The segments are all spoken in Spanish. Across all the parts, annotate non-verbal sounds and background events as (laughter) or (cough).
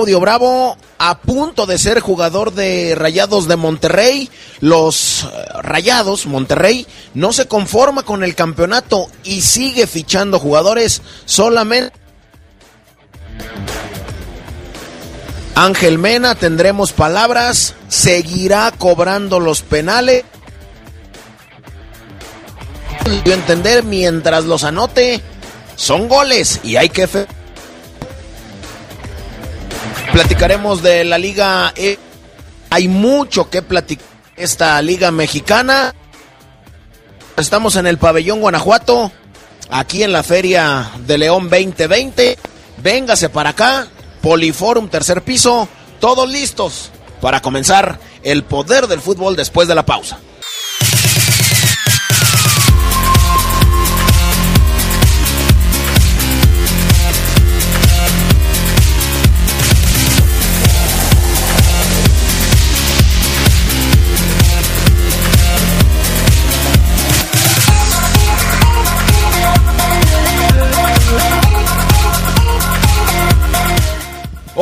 Claudio Bravo a punto de ser jugador de Rayados de Monterrey. Los eh, Rayados, Monterrey, no se conforma con el campeonato y sigue fichando jugadores solamente. Ángel Mena, tendremos palabras, seguirá cobrando los penales. Yo entender, mientras los anote, son goles y hay que... Platicaremos de la Liga E. Hay mucho que platicar esta Liga Mexicana. Estamos en el pabellón Guanajuato, aquí en la Feria de León 2020. Véngase para acá, Poliforum tercer piso, todos listos para comenzar el poder del fútbol después de la pausa.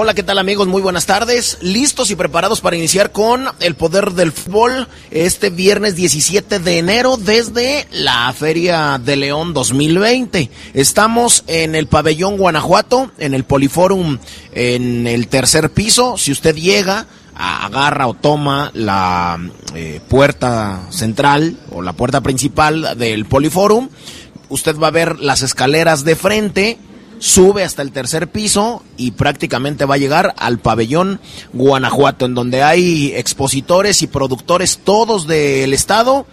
Hola, ¿qué tal amigos? Muy buenas tardes. Listos y preparados para iniciar con el poder del fútbol este viernes 17 de enero desde la Feria de León 2020. Estamos en el pabellón Guanajuato, en el Poliforum, en el tercer piso. Si usted llega, agarra o toma la eh, puerta central o la puerta principal del Poliforum, usted va a ver las escaleras de frente sube hasta el tercer piso y prácticamente va a llegar al pabellón Guanajuato, en donde hay expositores y productores todos del estado.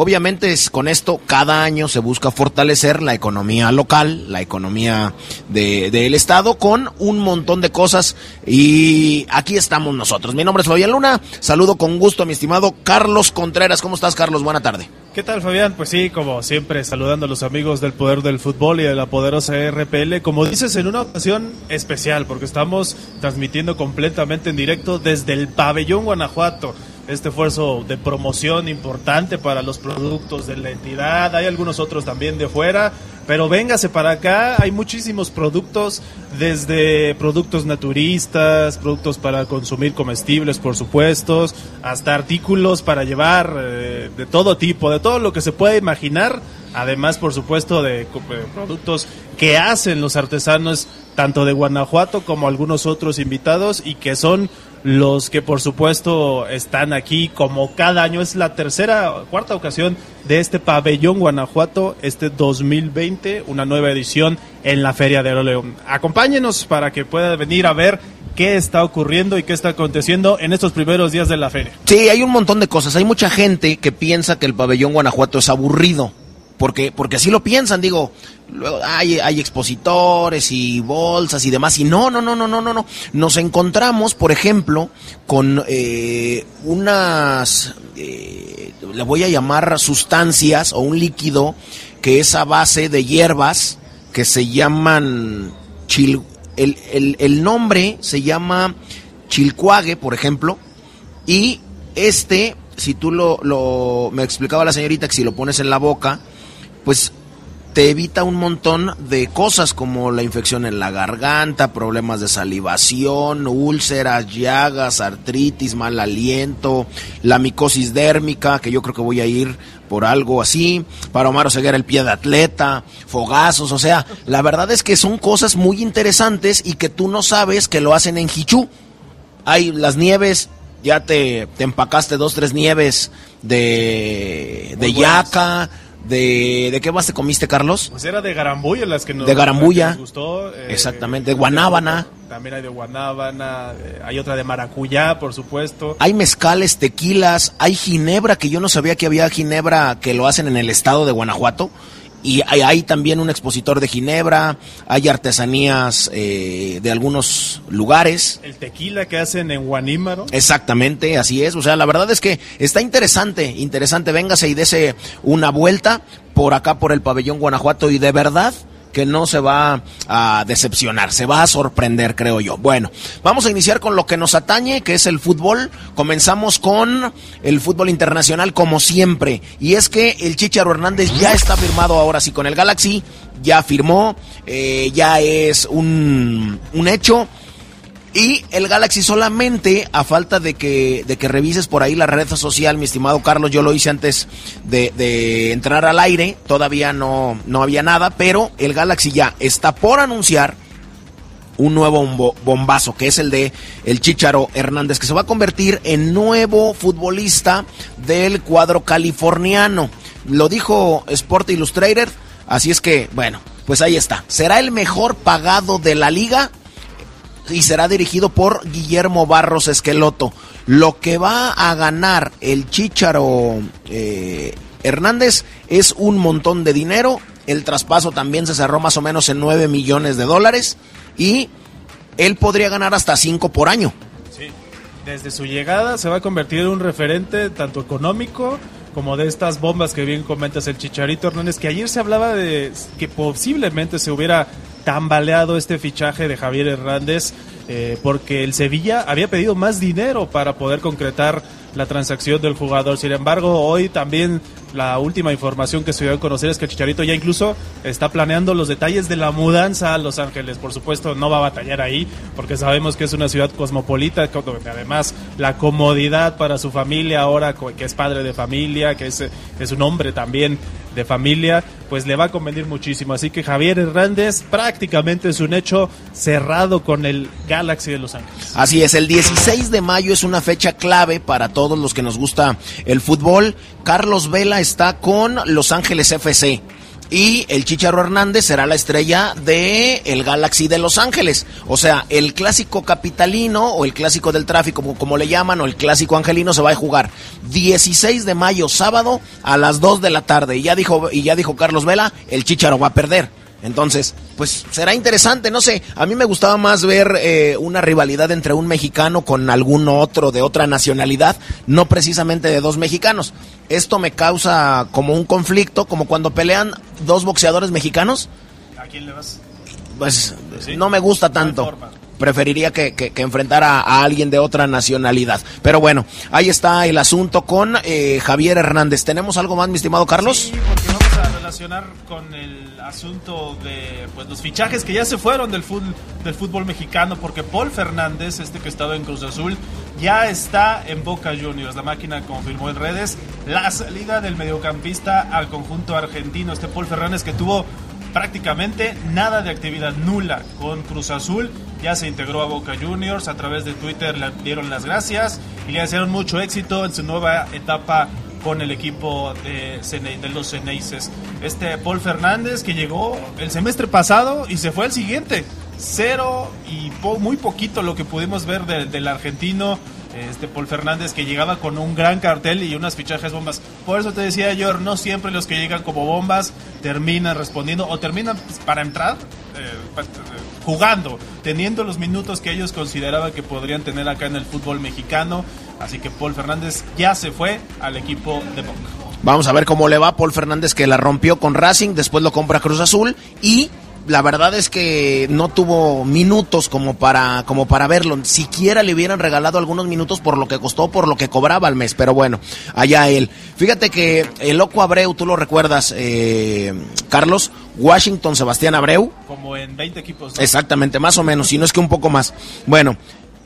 Obviamente con esto cada año se busca fortalecer la economía local, la economía del estado con un montón de cosas y aquí estamos nosotros. Mi nombre es Fabián Luna, saludo con gusto a mi estimado Carlos Contreras. ¿Cómo estás Carlos? Buena tarde. ¿Qué tal Fabián? Pues sí, como siempre, saludando a los amigos del Poder del Fútbol y de la poderosa RPL. Como dices, en una ocasión especial, porque estamos transmitiendo completamente en directo desde el pabellón Guanajuato este esfuerzo de promoción importante para los productos de la entidad. Hay algunos otros también de fuera, pero véngase para acá. Hay muchísimos productos, desde productos naturistas, productos para consumir comestibles, por supuesto, hasta artículos para llevar eh, de todo tipo, de todo lo que se puede imaginar. Además, por supuesto, de productos que hacen los artesanos tanto de Guanajuato como algunos otros invitados y que son los que por supuesto están aquí como cada año. Es la tercera, cuarta ocasión de este pabellón Guanajuato, este 2020, una nueva edición en la Feria de León. Acompáñenos para que pueda venir a ver qué está ocurriendo y qué está aconteciendo en estos primeros días de la feria. Sí, hay un montón de cosas. Hay mucha gente que piensa que el pabellón Guanajuato es aburrido porque, porque así lo piensan, digo, luego hay, hay expositores y bolsas y demás, y no, no, no, no, no, no, no. Nos encontramos, por ejemplo, con eh, unas, eh, le voy a llamar sustancias o un líquido que es a base de hierbas que se llaman Chil, el, el, nombre se llama Chilcuague, por ejemplo, y este, si tú lo, lo, me explicaba la señorita que si lo pones en la boca, pues te evita un montón de cosas como la infección en la garganta, problemas de salivación, úlceras, llagas, artritis, mal aliento, la micosis dérmica, que yo creo que voy a ir por algo así, para Omar Ceguera el pie de atleta, fogazos, o sea, la verdad es que son cosas muy interesantes y que tú no sabes que lo hacen en Hichú. Hay las nieves, ya te, te empacaste dos, tres nieves de, de yaca de, ¿De qué más te comiste, Carlos? Pues era de garambuya las que nos, de garambuya. gustó. Eh, Exactamente, de guanábana. También hay de guanábana, eh, hay otra de maracuyá, por supuesto. Hay mezcales, tequilas, hay ginebra, que yo no sabía que había ginebra que lo hacen en el estado de Guanajuato. Y hay, también un expositor de Ginebra, hay artesanías eh, de algunos lugares. El tequila que hacen en Guanímaro. Exactamente, así es. O sea, la verdad es que está interesante, interesante. Véngase y dese una vuelta por acá, por el pabellón Guanajuato. Y de verdad, que no se va a decepcionar, se va a sorprender, creo yo. Bueno, vamos a iniciar con lo que nos atañe, que es el fútbol. Comenzamos con el fútbol internacional, como siempre. Y es que el Chicharo Hernández ya está firmado ahora sí con el Galaxy, ya firmó, eh, ya es un, un hecho. Y el Galaxy solamente, a falta de que, de que revises por ahí la red social, mi estimado Carlos, yo lo hice antes de, entrar al aire, todavía no, no había nada, pero el Galaxy ya está por anunciar un nuevo bombazo, que es el de el Chicharo Hernández, que se va a convertir en nuevo futbolista del cuadro californiano. Lo dijo Sport Illustrated, así es que, bueno, pues ahí está. Será el mejor pagado de la liga y será dirigido por Guillermo Barros Esqueloto. Lo que va a ganar el Chicharo eh, Hernández es un montón de dinero. El traspaso también se cerró más o menos en 9 millones de dólares y él podría ganar hasta 5 por año. Sí, desde su llegada se va a convertir en un referente tanto económico como de estas bombas que bien comentas el Chicharito Hernández, que ayer se hablaba de que posiblemente se hubiera tambaleado este fichaje de Javier Hernández eh, porque el Sevilla había pedido más dinero para poder concretar la transacción del jugador. Sin embargo, hoy también la última información que se dio a conocer es que Chicharito ya incluso está planeando los detalles de la mudanza a Los Ángeles. Por supuesto, no va a batallar ahí porque sabemos que es una ciudad cosmopolita, donde además la comodidad para su familia ahora, que es padre de familia, que es, es un hombre también de familia, pues le va a convenir muchísimo. Así que Javier Hernández prácticamente es un hecho cerrado con el Galaxy de Los Ángeles. Así es, el 16 de mayo es una fecha clave para todos los que nos gusta el fútbol. Carlos Vela está con Los Ángeles FC y el Chicharo Hernández será la estrella de el Galaxy de Los Ángeles. O sea, el clásico capitalino o el clásico del tráfico, como, como, le llaman, o el clásico angelino se va a jugar 16 de mayo, sábado, a las 2 de la tarde. Y ya dijo, y ya dijo Carlos Vela, el Chicharo va a perder. Entonces, pues será interesante, no sé, a mí me gustaba más ver eh, una rivalidad entre un mexicano con algún otro de otra nacionalidad, no precisamente de dos mexicanos. Esto me causa como un conflicto, como cuando pelean dos boxeadores mexicanos. ¿A quién le vas? Pues no me gusta tanto. Preferiría que, que, enfrentara a alguien de otra nacionalidad. Pero bueno, ahí está el asunto con eh, Javier Hernández. ¿Tenemos algo más, mi estimado Carlos? Sí, porque vamos a relacionar con el asunto de pues los fichajes que ya se fueron del fútbol, del fútbol mexicano, porque Paul Fernández, este que estaba en Cruz Azul, ya está en Boca Juniors. La máquina confirmó en redes la salida del mediocampista al conjunto argentino, este Paul Fernández que tuvo prácticamente nada de actividad nula con Cruz Azul. Ya se integró a Boca Juniors, a través de Twitter le dieron las gracias y le desearon mucho éxito en su nueva etapa con el equipo de, los Ceneices. Este Paul Fernández que llegó el semestre pasado y se fue al siguiente. Cero y muy poquito lo que pudimos ver del argentino este Paul Fernández que llegaba con un gran cartel y unas fichajes bombas. Por eso te decía yo, no siempre los que llegan como bombas terminan respondiendo o terminan para entrar eh, jugando, teniendo los minutos que ellos consideraban que podrían tener acá en el fútbol mexicano. Así que Paul Fernández ya se fue al equipo de Boca. Vamos a ver cómo le va Paul Fernández que la rompió con Racing, después lo compra Cruz Azul y la verdad es que no tuvo minutos como para, como para verlo. Siquiera le hubieran regalado algunos minutos por lo que costó, por lo que cobraba al mes. Pero bueno, allá él. Fíjate que el loco Abreu, tú lo recuerdas, eh, Carlos, Washington Sebastián Abreu. Como en 20 equipos. Exactamente, más o menos, si no es que un poco más. Bueno,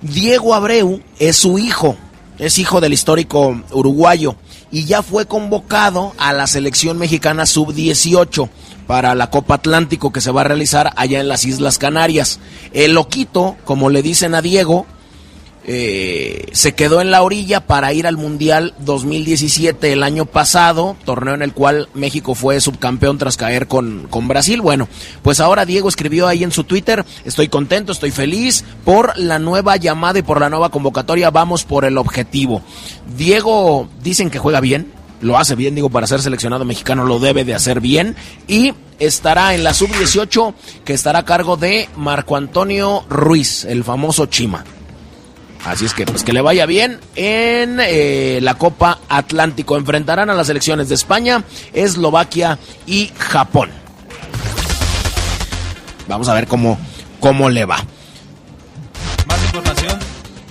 Diego Abreu es su hijo, es hijo del histórico uruguayo y ya fue convocado a la selección mexicana sub-18 para la Copa Atlántico que se va a realizar allá en las Islas Canarias. El loquito, como le dicen a Diego, eh, se quedó en la orilla para ir al Mundial 2017 el año pasado, torneo en el cual México fue subcampeón tras caer con, con Brasil. Bueno, pues ahora Diego escribió ahí en su Twitter, estoy contento, estoy feliz por la nueva llamada y por la nueva convocatoria, vamos por el objetivo. Diego dicen que juega bien, lo hace bien, digo, para ser seleccionado mexicano lo debe de hacer bien y estará en la sub-18 que estará a cargo de Marco Antonio Ruiz, el famoso Chima. Así es que, pues que le vaya bien en eh, la Copa Atlántico. Enfrentarán a las selecciones de España, Eslovaquia y Japón. Vamos a ver cómo, cómo le va.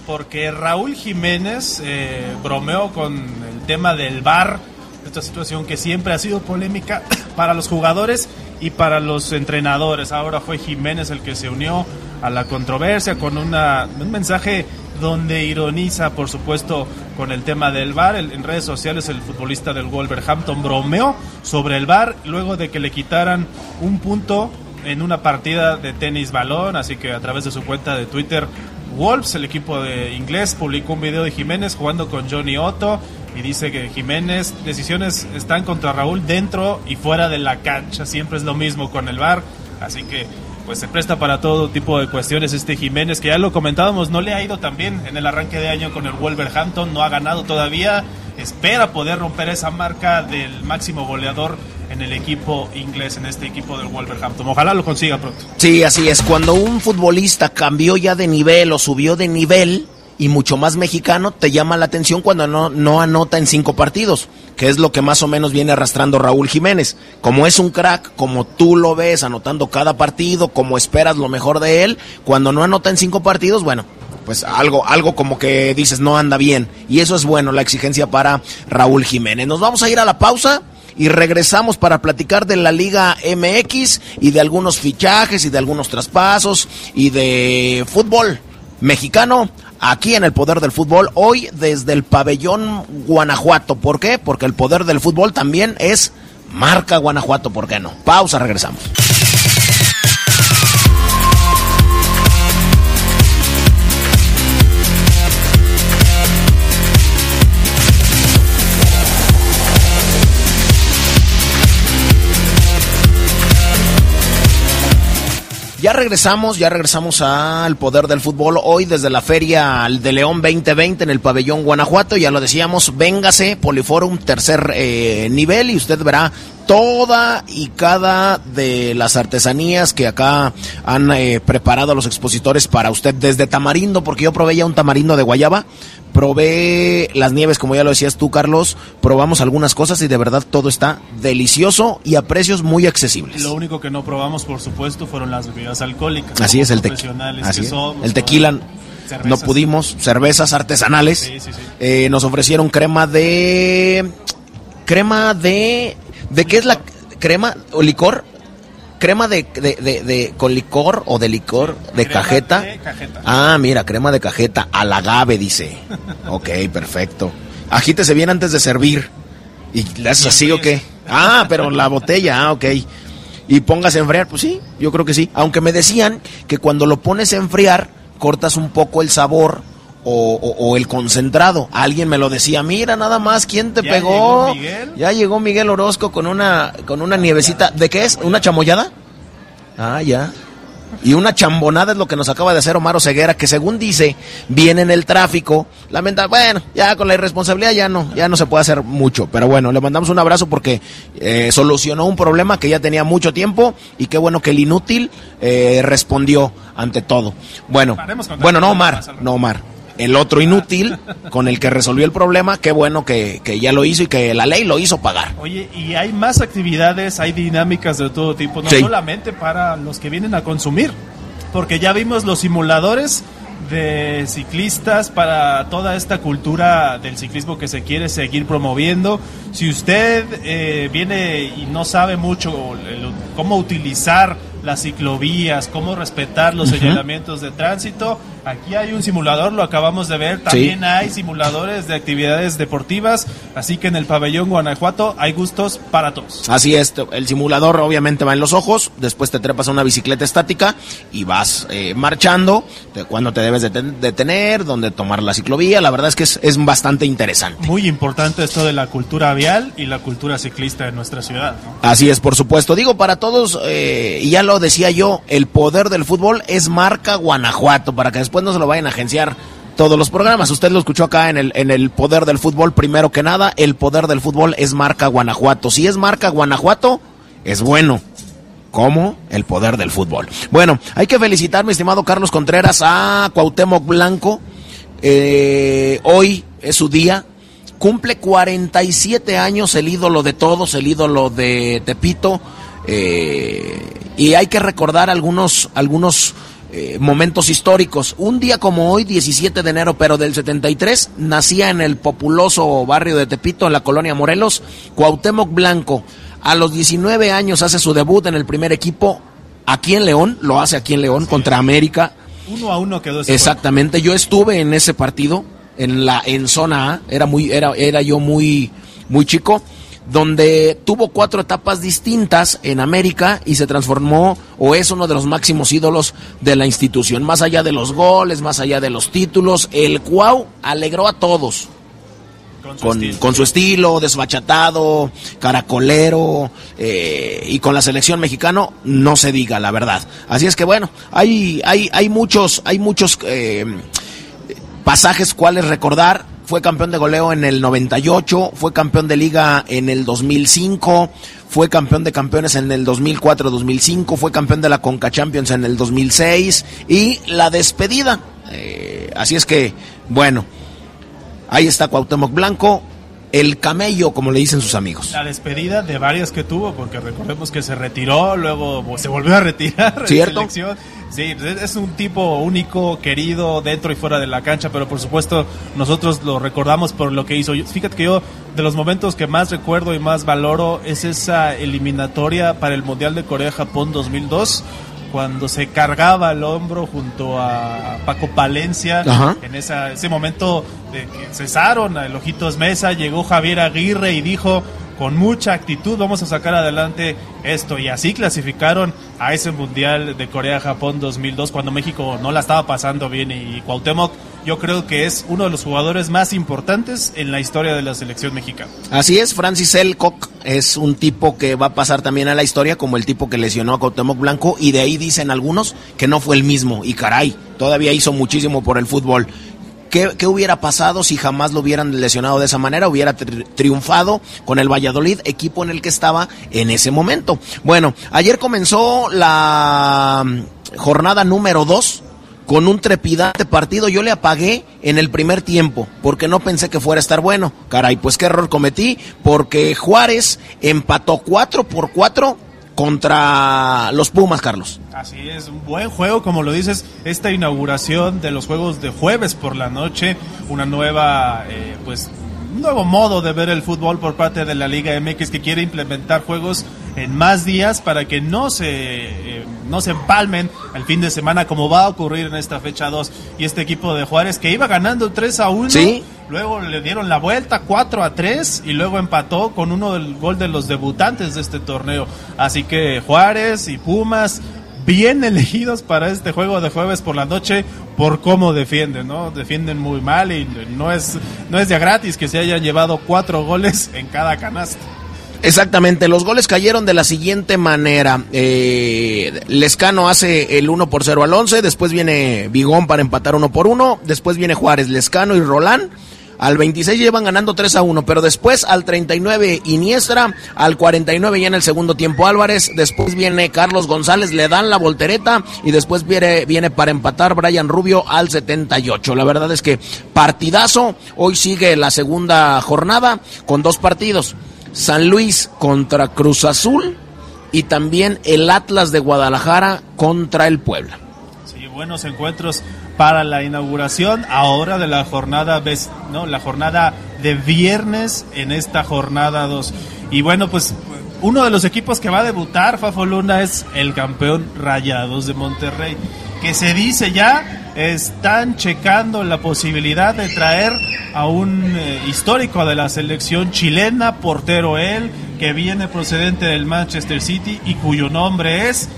Porque Raúl Jiménez eh, bromeó con el tema del VAR, esta situación que siempre ha sido polémica (coughs) para los jugadores y para los entrenadores. Ahora fue Jiménez el que se unió a la controversia con una, un mensaje donde ironiza, por supuesto, con el tema del VAR. En redes sociales, el futbolista del Wolverhampton bromeó sobre el VAR luego de que le quitaran un punto en una partida de tenis balón. Así que a través de su cuenta de Twitter, Wolves, el equipo de inglés, publicó un video de Jiménez jugando con Johnny Otto y dice que Jiménez, decisiones están contra Raúl dentro y fuera de la cancha. Siempre es lo mismo con el VAR. Así que pues se presta para todo tipo de cuestiones este Jiménez, que ya lo comentábamos, no le ha ido tan bien en el arranque de año con el Wolverhampton, no ha ganado todavía, espera poder romper esa marca del máximo goleador en el equipo inglés, en este equipo del Wolverhampton. Ojalá lo consiga pronto. Sí, así es, cuando un futbolista cambió ya de nivel o subió de nivel, y mucho más mexicano, te llama la atención cuando no, no anota en cinco partidos, que es lo que más o menos viene arrastrando Raúl Jiménez. Como es un crack, como tú lo ves anotando cada partido, como esperas lo mejor de él, cuando no anota en cinco partidos, bueno, pues algo, algo como que dices no anda bien. Y eso es bueno, la exigencia para Raúl Jiménez. Nos vamos a ir a la pausa y regresamos para platicar de la Liga MX y de algunos fichajes y de algunos traspasos y de fútbol mexicano aquí en el Poder del Fútbol, hoy desde el pabellón Guanajuato. ¿Por qué? Porque el Poder del Fútbol también es marca Guanajuato, ¿por qué no? Pausa, regresamos. Ya regresamos, ya regresamos al poder del fútbol hoy desde la Feria de León 2020 en el pabellón Guanajuato. Ya lo decíamos, véngase, Poliforum tercer eh, nivel y usted verá toda y cada de las artesanías que acá han eh, preparado los expositores para usted desde tamarindo, porque yo probé ya un tamarindo de guayaba, probé las nieves, como ya lo decías tú, Carlos, probamos algunas cosas y de verdad todo está delicioso y a precios muy accesibles. Lo único que no probamos, por supuesto, fueron las bebidas alcohólicas. Así es, el, tequila. el tequila. No pudimos, cervezas artesanales. Sí, sí, sí. Eh, nos ofrecieron crema de... Crema de... ¿De qué es la crema o licor? Crema de, de, de, con licor o de licor de cajeta. Ah, mira, crema de cajeta al agave, dice. (laughs) ok, perfecto. Agítese bien antes de servir. ¿Y le haces así o qué? Ah, pero la botella, ah, ok. Y póngase a enfriar, pues sí, yo creo que sí. Aunque me decían que cuando lo pones a enfriar, cortas un poco el sabor o, el concentrado. Alguien me lo decía, mira nada más, ¿quién te pegó? Ya llegó Miguel Orozco con una, con una nievecita. ¿De qué es? ¿Una chamoyada? Ah, ya. Y una chambonada es lo que nos acaba de hacer Omar Ceguera, que según dice, viene en el tráfico. Lamenta, bueno, ya con la irresponsabilidad ya no, ya no se puede hacer mucho. Pero bueno, le mandamos un abrazo porque eh, solucionó un problema que ya tenía mucho tiempo y qué bueno que el inútil eh, respondió ante todo. Bueno, bueno, no Omar, no Omar. El otro inútil con el que resolvió el problema, qué bueno que, ya lo hizo y que la ley lo hizo pagar. Oye, y hay más actividades, hay dinámicas de todo tipo, no solamente para los que vienen a consumir, porque ya vimos los simuladores de ciclistas para toda esta cultura del ciclismo que se quiere seguir promoviendo. Si usted eh, viene y no sabe mucho cómo utilizar las ciclovías, cómo respetar los señalamientos de tránsito. Aquí hay un simulador, lo acabamos de ver. También hay simuladores de actividades deportivas. Así que en el pabellón Guanajuato hay gustos para todos. Así es, el simulador obviamente va en los ojos. Después te trepas a una bicicleta estática y vas eh, marchando. De cuando te debes detener, dónde tomar la ciclovía. La verdad es que es, bastante interesante. Muy importante esto de la cultura vial y la cultura ciclista en nuestra ciudad. Así es, por supuesto. Digo para todos, eh, y ya lo decía yo, el poder del fútbol es marca Guanajuato, para que después no se lo vayan a agenciar todos los programas. Usted lo escuchó acá en el, en el poder del fútbol, primero que nada, el poder del fútbol es marca Guanajuato. Si es marca Guanajuato, es bueno. como El poder del fútbol. Bueno, hay que felicitar, mi estimado Carlos Contreras, a Cuauhtémoc Blanco. Eh, hoy es su día. Cumple 47 años el ídolo de todos, el ídolo de Tepito. Eh, y hay que recordar algunos, algunos eh, momentos históricos. Un día como hoy, 17 de enero, pero del 73, nacía en el populoso barrio de Tepito, en la colonia Morelos, Cuauhtémoc Blanco. A los 19 años hace su debut en el primer equipo aquí en León, lo hace aquí en León contra América. Uno a uno quedó ese Exactamente, yo estuve en ese partido en la en zona A, era muy era era yo muy muy chico donde tuvo cuatro etapas distintas en América y se transformó o es uno de los máximos ídolos de la institución. Más allá de los goles, más allá de los títulos, el Cuau alegró a todos. Con su, estilo. desbachatado, caracolero eh, y con la selección mexicano no se diga la verdad. Así es que bueno, hay, hay, hay muchos, hay muchos eh, pasajes cuales recordar fue campeón de goleo en el 98, fue campeón de liga en el 2005, fue campeón de campeones en el 2004-2005, fue campeón de la Conca Champions en el 2006 y la despedida. Eh, así es que, bueno, ahí está Cuauhtémoc Blanco, el camello, como le dicen sus amigos. La despedida de varias que tuvo, porque recordemos que se retiró, luego se volvió a retirar. ¿Cierto? Sí, es un tipo único, querido dentro y fuera de la cancha, pero por supuesto nosotros lo recordamos por lo que hizo. Fíjate que yo de los momentos que más recuerdo y más valoro es esa eliminatoria para el Mundial de Corea-Japón 2002 cuando se cargaba el hombro junto a Paco Palencia, en esa, ese momento de que cesaron a Ojitos Mesa, llegó Javier Aguirre y dijo, con mucha actitud vamos a sacar adelante esto. Y así clasificaron a ese Mundial de Corea-Japón 2002 cuando México no la estaba pasando bien y Cuauhtémoc yo creo que es uno de los jugadores más importantes en la historia de la selección mexicana. Así es, Francis Elcock es un tipo que va a pasar también a la historia como el tipo que lesionó a Cuauhtémoc Blanco y de ahí dicen algunos que no fue el mismo y caray, todavía hizo muchísimo por el fútbol. ¿Qué, hubiera pasado si jamás lo hubieran lesionado de esa manera? Hubiera triunfado con el Valladolid, equipo en el que estaba en ese momento. Bueno, ayer comenzó la mm, jornada número 2 con un trepidante partido. Yo le apagué en el primer tiempo porque no pensé que fuera a estar bueno. Caray, pues qué error cometí porque Juárez empató 4 por 4 contra los Pumas, Carlos. Así es, un buen juego, como lo dices, esta inauguración de los juegos de jueves por la noche, una nueva, eh, pues, un nuevo modo de ver el fútbol por parte de la Liga MX que quiere implementar juegos en más días para que no se, eh, no se empalmen el fin de semana como va a ocurrir en esta fecha 2. Y este equipo de Juárez que iba ganando 3 a 1, luego le dieron la vuelta 4 a 3 y luego empató con uno del gol de los debutantes de este torneo. Así que Juárez y Pumas bien (laughs) elegidos para este juego de jueves por la noche por cómo defienden, ¿no? Defienden muy mal y no es, no es de gratis que se hayan llevado cuatro goles en cada canasta. Exactamente, los goles cayeron de la siguiente manera. Eh, Lescano hace el 1 por 0 al 11, después viene Bigón para empatar 1 por 1, después viene Juárez, Lescano y Rolán Al 26 llevan ganando 3 a 1, pero después al 39 Iniestra, al 49 ya en el segundo tiempo Álvarez, después viene Carlos González, le dan la voltereta y después viene, para empatar Brian Rubio al 78. La verdad es que partidazo, hoy sigue la segunda jornada con dos partidos. San Luis contra Cruz Azul y también el Atlas de Guadalajara contra el Puebla. Sí, buenos encuentros para la inauguración ahora de la jornada la jornada de viernes en esta jornada 2. Y bueno, pues uno de los equipos que va a debutar Fafo Luna es el campeón Rayados de Monterrey, que se dice ya están checando la posibilidad de traer a un eh, histórico de la selección chilena, portero él, que viene procedente del Manchester City y cuyo nombre es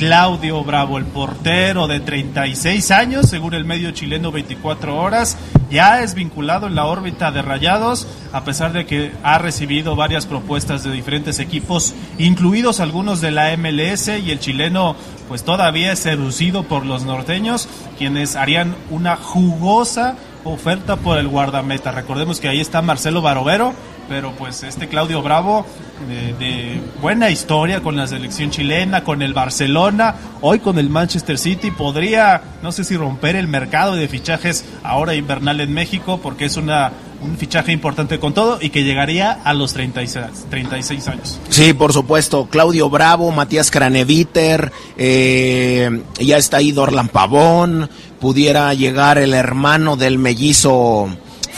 Claudio Bravo, el portero de 36 años, según el medio chileno 24 horas, ya es vinculado en la órbita de Rayados, a pesar de que ha recibido varias propuestas de diferentes equipos, incluidos algunos de la MLS y el chileno pues todavía es seducido por los norteños, quienes harían una jugosa oferta por el guardameta. Recordemos que ahí está Marcelo Barovero, pero pues este Claudio Bravo de, buena historia con la selección chilena, con el Barcelona, hoy con el Manchester City, podría, no sé si romper el mercado de fichajes ahora invernal en México, porque es una un fichaje importante con todo y que llegaría a los 36, 36 años. Sí, por supuesto. Claudio Bravo, Matías Craneviter, eh, ya está ahí Dorlan Pavón, pudiera llegar el hermano del mellizo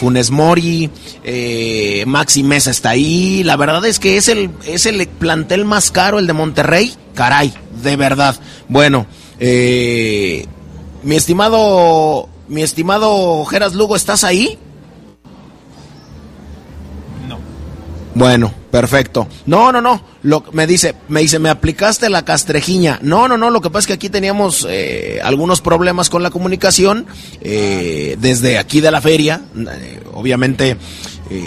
Funes Mori, eh, Maxi Mesa está ahí. La verdad es que es el, es el plantel más caro, el de Monterrey. Caray, de verdad. Bueno, eh, mi estimado, mi estimado Geras Lugo, ¿estás ahí? Bueno, Perfecto. No, no, no. Lo, me dice, me dice, me aplicaste la castrejiña. No, no, no. Lo que pasa es que aquí teníamos eh, algunos problemas con la comunicación eh, desde aquí de la feria. Eh, obviamente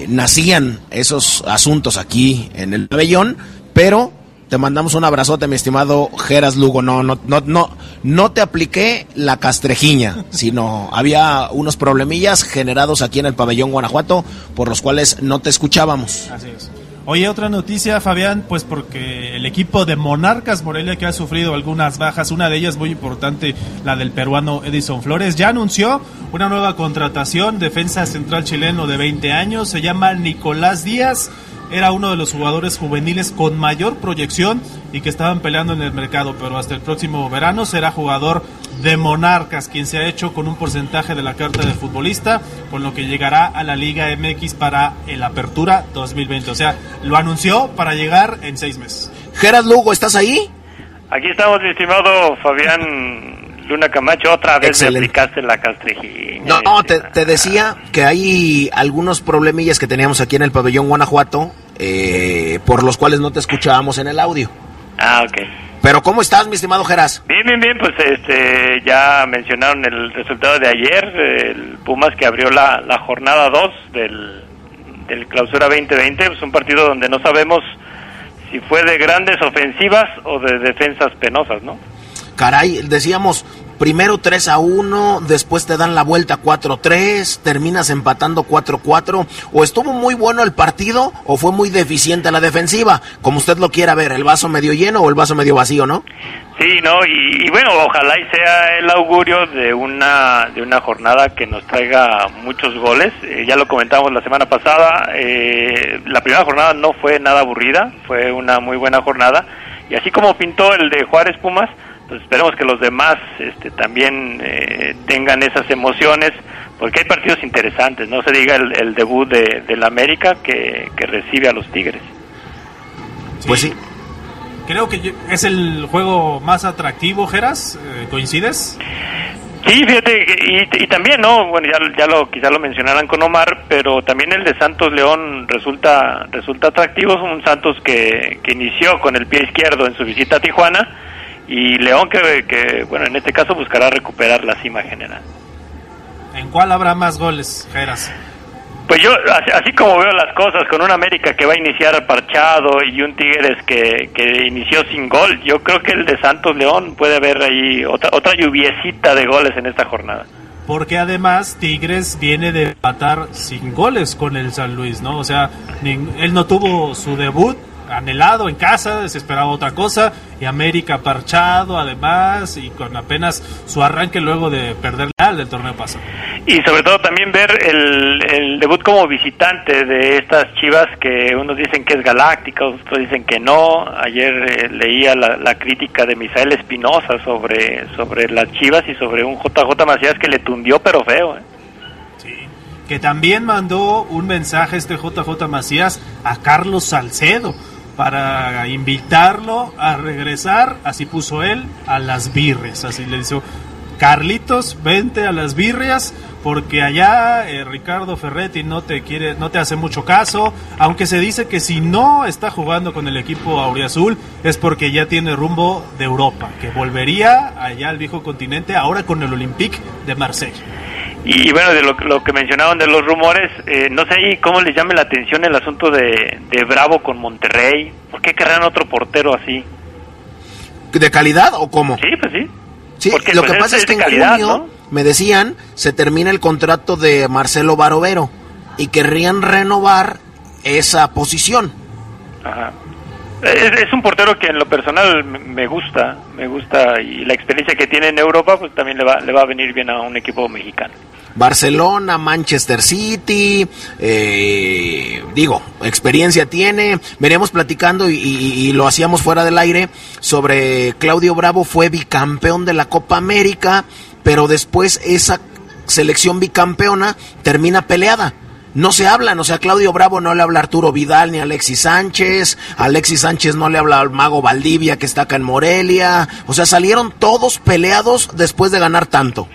nacían esos asuntos aquí en el pabellón, pero te mandamos un abrazote, mi estimado Geras Lugo. No, no, no, no, no te apliqué la castrejiña, (laughs) sino había unos problemillas generados aquí en el pabellón Guanajuato por los cuales no te escuchábamos. Así es. Oye, otra noticia, Fabián, pues porque el equipo de Monarcas Morelia, que ha sufrido algunas bajas, una de ellas muy importante, la del peruano Edison Flores, ya anunció una nueva contratación, defensa central chileno de 20 años, se llama Nicolás Díaz era uno de los jugadores juveniles con mayor proyección y que estaban peleando en el mercado, pero hasta el próximo verano será jugador de Monarcas, quien se ha hecho con un porcentaje de la carta de futbolista, con lo que llegará a la Liga MX para el Apertura 2020. O sea, lo anunció para llegar en seis meses. Gerard Lugo, ¿estás ahí? Aquí estamos, mi estimado Fabián Luna Camacho, otra vez me aplicaste la castrejina. No, te, decía que hay algunos problemillas que teníamos aquí en el pabellón Guanajuato, eh, por los cuales no te escuchábamos en el audio. Ah, ok. Pero ¿cómo estás, mi estimado Geras? Bien, bien, bien, pues este, ya mencionaron el resultado de ayer, el Pumas que abrió la, la jornada 2 del, del Clausura 2020, pues un partido donde no sabemos si fue de grandes ofensivas o de defensas penosas, ¿no? Caray, decíamos, primero 3 a 1, después te dan la vuelta 4-3, terminas empatando 4-4, o estuvo muy bueno el partido o fue muy deficiente la defensiva, como usted lo quiera ver, el vaso medio lleno o el vaso medio vacío, ¿no? Sí, no, y, bueno, ojalá y sea el augurio de una de una jornada que nos traiga muchos goles. Eh, ya lo comentamos la semana pasada, eh, la primera jornada no fue nada aburrida, fue una muy buena jornada, y así como pintó el de Juárez Pumas, pues esperemos que los demás este, también eh, tengan esas emociones, porque hay partidos interesantes, no se diga el, debut de, del América que, recibe a los Tigres. Pues sí. Creo que es el juego más atractivo, Geras, eh, ¿coincides? Sí, fíjate, y, también, ¿no? Bueno, ya, ya lo, quizá lo mencionaran con Omar, pero también el de Santos León resulta, resulta atractivo. Es un Santos que, que inició con el pie izquierdo en su visita a Tijuana y León que, bueno, en este caso buscará recuperar la cima general. ¿En cuál habrá más goles, Geras? Pues yo, así, como veo las cosas, con un América que va a iniciar parchado y un Tigres que, que inició sin gol, yo creo que el de Santos León puede haber ahí otra, otra lluviecita de goles en esta jornada. porque además Tigres viene de matar sin goles con el San Luis, ¿no? O sea, él no tuvo su debut anhelado en casa, se esperaba otra cosa, y América parchado además, y con apenas su arranque luego de perder al del torneo pasado. Y sobre todo también ver el, debut como visitante de estas chivas que unos dicen que es galáctica, otros dicen que no. Ayer eh, leía la, crítica de Misael Espinosa sobre, sobre las chivas y sobre un JJ Macías que le tundió pero feo. ¿eh? que también mandó un mensaje este JJ Macías a Carlos Salcedo para invitarlo a regresar, así puso él, a las birrias. Así le dijo, Carlitos, vente a las birrias porque allá eh, Ricardo Ferretti no te quiere, no te hace mucho caso, aunque se dice que si no está jugando con el equipo auriazul es porque ya tiene rumbo de Europa, que volvería allá al viejo continente ahora con el Olympique de Marsella. Y, bueno, de lo, que mencionaban de los rumores, eh, no sé cómo les llame la atención el asunto de, Bravo con Monterrey. ¿Por qué querrán otro portero así? ¿De calidad o cómo? Sí, pues sí. Sí, lo que pasa es que en junio, me decían, se termina el contrato de Marcelo Barovero y querrían renovar esa posición. Ajá. Es, un portero que en lo personal me gusta, me gusta y la experiencia que tiene en Europa pues también le va, le va a venir bien a un equipo mexicano. Barcelona, Manchester City, eh, digo, experiencia tiene. Veníamos platicando y, lo hacíamos fuera del aire sobre Claudio Bravo, fue bicampeón de la Copa América, pero después esa selección bicampeona termina peleada no se hablan, o sea, Claudio Bravo no le habla Arturo Vidal ni a Alexis Sánchez, Alexis Sánchez no le habla al mago Valdivia que está acá en Morelia, o sea, salieron todos peleados después de ganar tanto.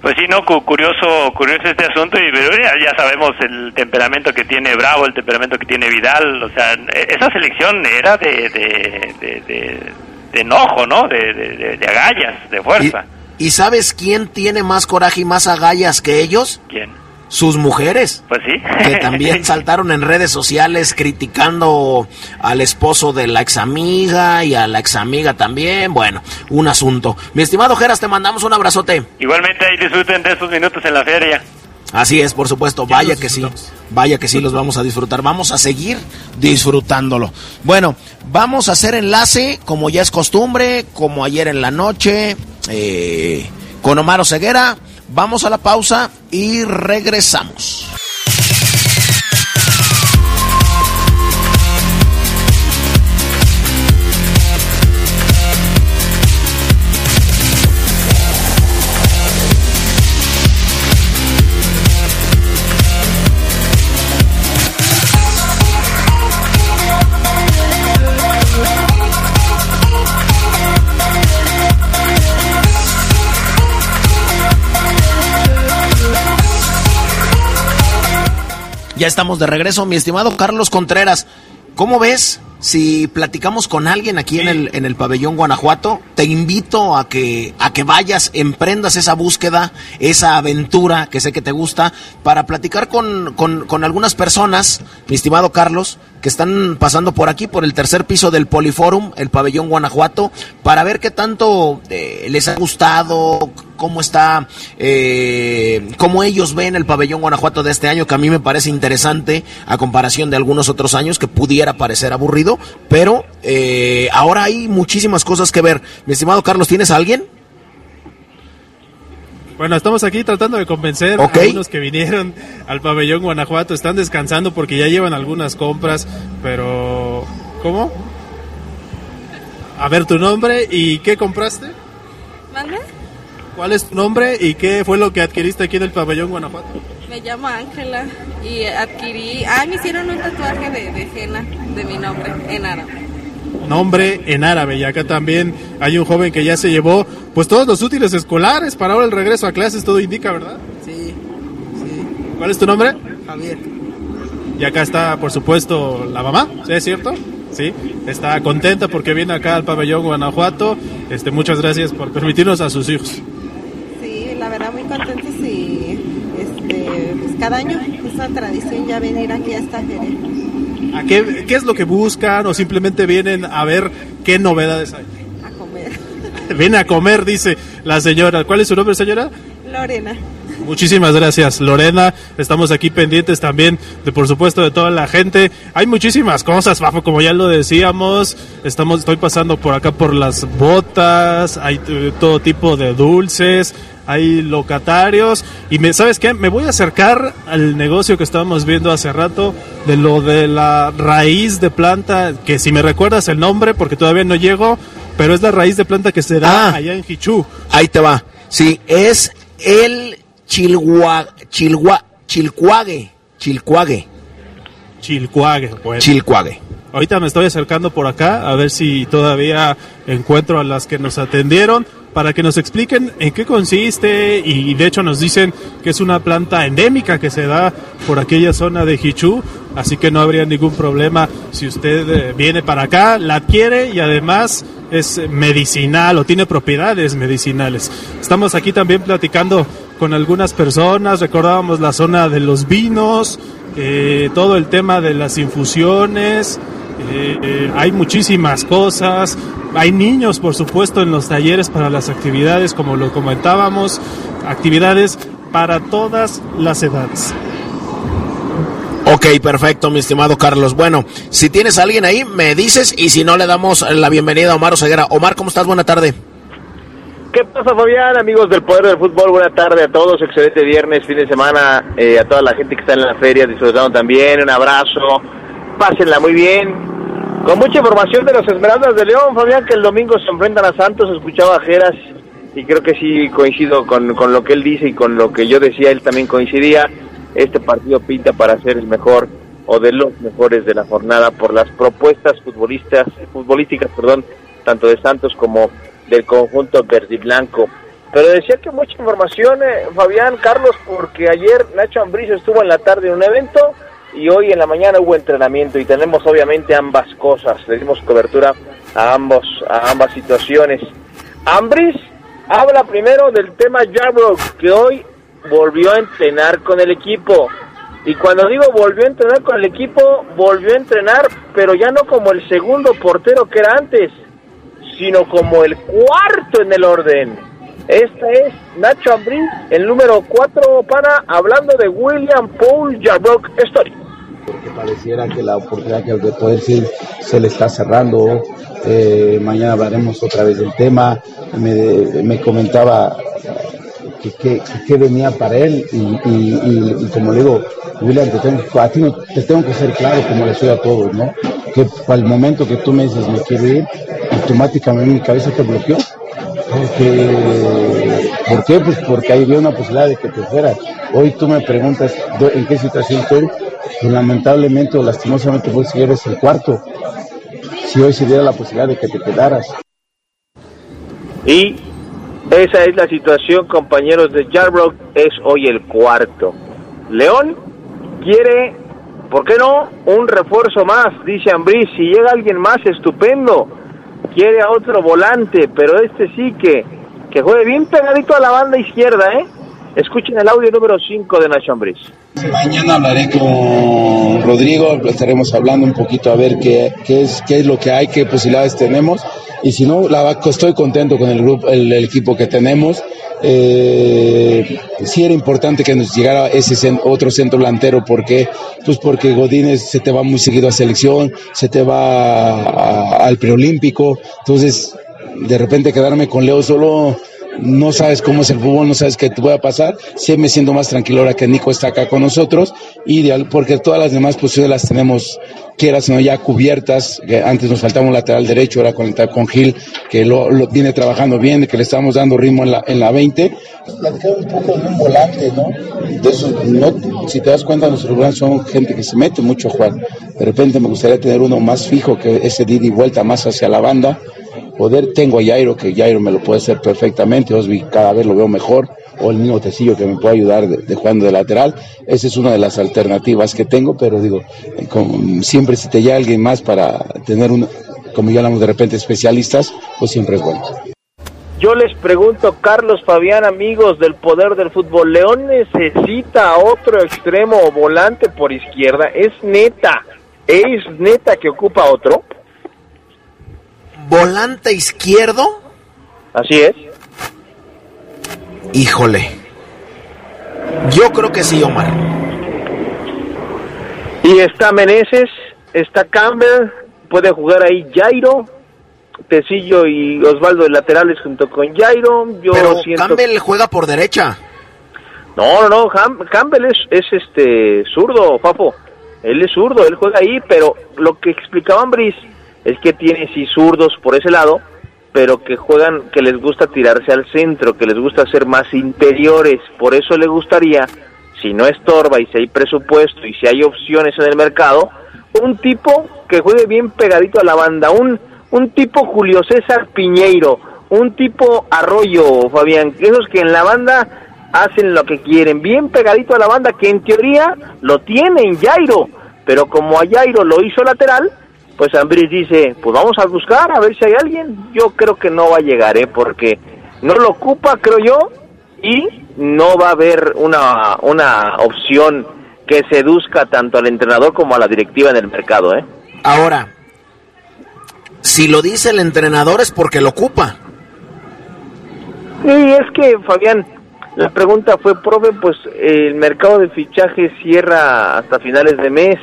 Pues sí, no, curioso, curioso este asunto y ya, sabemos el temperamento que tiene Bravo, el temperamento que tiene Vidal, o sea, e, esa selección era de, de, de, enojo, ¿no? De, agallas, de fuerza. ¿Y, ¿Y sabes quién tiene más coraje y más agallas que ellos? ¿Quién? Sus mujeres. Pues sí. Que también (laughs) saltaron en redes sociales criticando al esposo de la ex amiga y a la ex amiga también. Bueno, un asunto. Mi estimado Geras, te mandamos un abrazote. Igualmente ahí disfruten de estos minutos en la feria. Así es, por supuesto. Vaya que sí. Vaya que sí los vamos a disfrutar. Vamos a seguir disfrutándolo. Bueno, vamos a hacer enlace, como ya es costumbre, como ayer en la noche, eh, con Omar Ceguera Vamos a la pausa y regresamos. Ya estamos de regreso, mi estimado Carlos Contreras. ¿Cómo ves si platicamos con alguien aquí en el, en el pabellón Guanajuato? Te invito a que, a que vayas, emprendas esa búsqueda, esa aventura que sé que te gusta, para platicar con, con, con algunas personas, mi estimado Carlos, que están pasando por aquí, por el tercer piso del Poliforum, el pabellón Guanajuato, para ver qué tanto eh, les ha gustado, cómo está, eh, cómo ellos ven el pabellón Guanajuato de este año, que a mí me parece interesante a comparación de algunos otros años que pudiera parecer aburrido, pero eh, ahora hay muchísimas cosas que ver. Mi estimado Carlos, ¿tienes alguien? Bueno, estamos aquí tratando de convencer a algunos que vinieron al pabellón Guanajuato. Están descansando porque ya llevan algunas compras, pero ¿cómo? A ver tu nombre y qué compraste. ¿Mande? ¿Cuál es tu nombre y qué fue lo que adquiriste aquí en el pabellón Guanajuato? Me llamo Ángela y adquirí. Ah, me hicieron un tatuaje de, de de mi nombre en árabe nombre en árabe. Y acá también hay un joven que ya se llevó pues todos los útiles escolares para ahora el regreso a clases, todo indica, ¿verdad? Sí, sí. ¿Cuál es tu nombre? Javier. Y acá está, por supuesto, la mamá, ¿sí es cierto? Sí, está contenta porque viene acá al pabellón Guanajuato. Este, muchas gracias por permitirnos a sus hijos. Sí, la verdad muy contentos y este, pues cada año es una tradición ya venir aquí a esta feria. ¿A qué, qué es lo que buscan o simplemente vienen a ver qué novedades hay? A comer. (laughs) Viene a comer, dice la señora. ¿Cuál es su nombre, señora? Lorena. Muchísimas gracias, Lorena. Estamos aquí pendientes también de, por supuesto, de toda la gente. Hay muchísimas cosas, Fafo, como ya lo decíamos. Estamos, estoy pasando por acá por las botas, hay eh, todo tipo de dulces, hay locatarios. Y me, ¿sabes qué? Me voy a acercar al negocio que estábamos viendo hace rato, de lo de la raíz de planta, que si me recuerdas el nombre, porque todavía no llego, pero es la raíz de planta que se da Ah. allá en Hichú. Ahí te va. Sí, es el chilgua, chilgua, chilcuague. Chilcuague. Chilcuague, bueno. Chilcuague. Ahorita me estoy acercando por acá a ver si todavía encuentro a las que nos atendieron para que nos expliquen en qué consiste y de hecho nos dicen que es una planta endémica que se da por aquella zona de Hichú, así que no habría ningún problema si usted eh, viene para acá, la adquiere y además es medicinal o tiene propiedades medicinales. Estamos aquí también platicando con algunas personas, recordábamos la zona de los vinos, eh, todo el tema de las infusiones, eh, hay muchísimas cosas, hay niños por supuesto en los talleres para las actividades, como lo comentábamos, actividades para todas las edades. Ok, perfecto, mi estimado Carlos. Bueno, si tienes a alguien ahí, me dices y si no, le damos la bienvenida a Omar Oseguera. Omar, ¿cómo estás? Buena tarde. ¿Qué pasa, Fabián? Amigos del Poder del Fútbol, buena tarde a todos. Excelente viernes, fin de semana. eh, a toda la gente que está en la feria disfrutando también. Un abrazo. Pásenla muy bien. Con mucha información de los Esmeraldas de León, Fabián, que el domingo se enfrentan a Santos. Escuchaba a Geras y creo que sí coincido con, con lo que él dice y con lo que yo decía, él también coincidía. Este partido pinta para ser el mejor o de los mejores de la jornada por las propuestas futbolistas, futbolísticas, perdón, tanto de Santos como del conjunto verde y blanco. Pero decía que mucha información, eh, Fabián, Carlos, porque ayer Nacho Ambriz estuvo en la tarde en un evento y hoy en la mañana hubo entrenamiento y tenemos obviamente ambas cosas. Le dimos cobertura a ambos, a ambas situaciones. Ambriz habla primero del tema Jarbrook, que hoy volvió a entrenar con el equipo. Y cuando digo volvió a entrenar con el equipo, volvió a entrenar, pero ya no como el segundo portero que era antes, sino como el cuarto en el orden. Este es Nacho Ambriz, el número cuatro para hablando de William Paul Jarbrook Story. Porque pareciera que la oportunidad que de poder ser se le está cerrando. Eh, mañana hablaremos otra vez del tema. Me, me comentaba que, venía para él y, y- como le digo, William, te tengo, a ti te tengo que ser claro como le soy a todos, ¿no? Que para el momento que tú me dices me quiero ir, automáticamente mi cabeza te bloqueó. Porque, ¿Por qué? Pues porque había una posibilidad de que te fueras. Hoy tú me preguntas en qué situación estoy. Pues lamentablemente o lastimosamente pues si eres el cuarto. Si hoy se diera la posibilidad de que te quedaras. Y esa es la situación, compañeros de Jarbrook, es hoy el cuarto. León quiere, ¿por qué no? Un refuerzo más, dice Ambriz. Si llega alguien más, estupendo. Quiere a otro volante, pero este sí que, que juegue bien pegadito a la banda izquierda, ¿eh? Escuchen el audio número 5 de Nacho Ambriz. Mañana hablaré con Rodrigo, estaremos hablando un poquito a ver qué, qué es qué es lo que hay, qué posibilidades tenemos y si no, la, estoy contento con el grupo, el, el equipo que tenemos. Eh, sí era importante que nos llegara ese otro centro delantero porque pues porque Godínez se te va muy seguido a selección, se te va a- al preolímpico, entonces de repente quedarme con Leo solo no sabes cómo es el fútbol, no sabes qué te pueda pasar. Sí me siento más tranquilo ahora que Nico está acá con nosotros, y porque todas las demás posiciones las tenemos, quieras no, ya cubiertas. antes nos faltaba un lateral derecho, ahora con, con Gil, que lo, lo viene trabajando bien, que le estamos dando ritmo en la, en la 20. Platicar un poco de un volante, ¿no? De eso, no, si te das cuenta, nuestros volantes son gente que se mete mucho a jugar. De repente me gustaría tener uno más fijo, que ese ida y vuelta más hacia la banda poder, tengo a Jairo, que Jairo me lo puede hacer perfectamente, Osby cada vez lo veo mejor, o el mismo Tecillo que me puede ayudar de, de jugando de lateral, esa es una de las alternativas que tengo, pero digo, eh, como siempre si te llega alguien más para tener un, como ya hablamos de repente especialistas, pues siempre es bueno. Yo les pregunto, Carlos Fabián, amigos del poder del fútbol, ¿León necesita otro extremo o volante por izquierda? ¿Es neta? ¿Es neta que ocupa otro? Volante izquierdo. Así es. Híjole. Yo creo que sí, Omar. Y está Meneses, está Campbell, puede jugar ahí Jairo, Tecillo y Osvaldo de laterales junto con Jairo. Yo Pero siento... Campbell juega por derecha. No, no, no, Ham- Campbell es, es este zurdo, Fafo. Él es zurdo, él juega ahí, pero lo que explicaba Ambris es que tiene sí zurdos por ese lado, pero que juegan, que les gusta tirarse al centro, que les gusta ser más interiores. Por eso le gustaría, si no estorba y si hay presupuesto y si hay opciones en el mercado, un tipo que juegue bien pegadito a la banda, un, un tipo Julio César Piñeiro, un tipo Arroyo, Fabián, esos que en la banda hacen lo que quieren, bien pegadito a la banda, que en teoría lo tienen Jairo, pero como a Jairo lo hizo lateral, pues Ambris dice, pues vamos a buscar a ver si hay alguien. Yo creo que no va a llegar, ¿eh? porque no lo ocupa, creo yo, y no va a haber una, una opción que seduzca tanto al entrenador como a la directiva en el mercado, ¿eh? Ahora, si lo dice el entrenador es porque lo ocupa. Y es que, Fabián, la pregunta fue, profe, pues el mercado de fichajes cierra hasta finales de mes,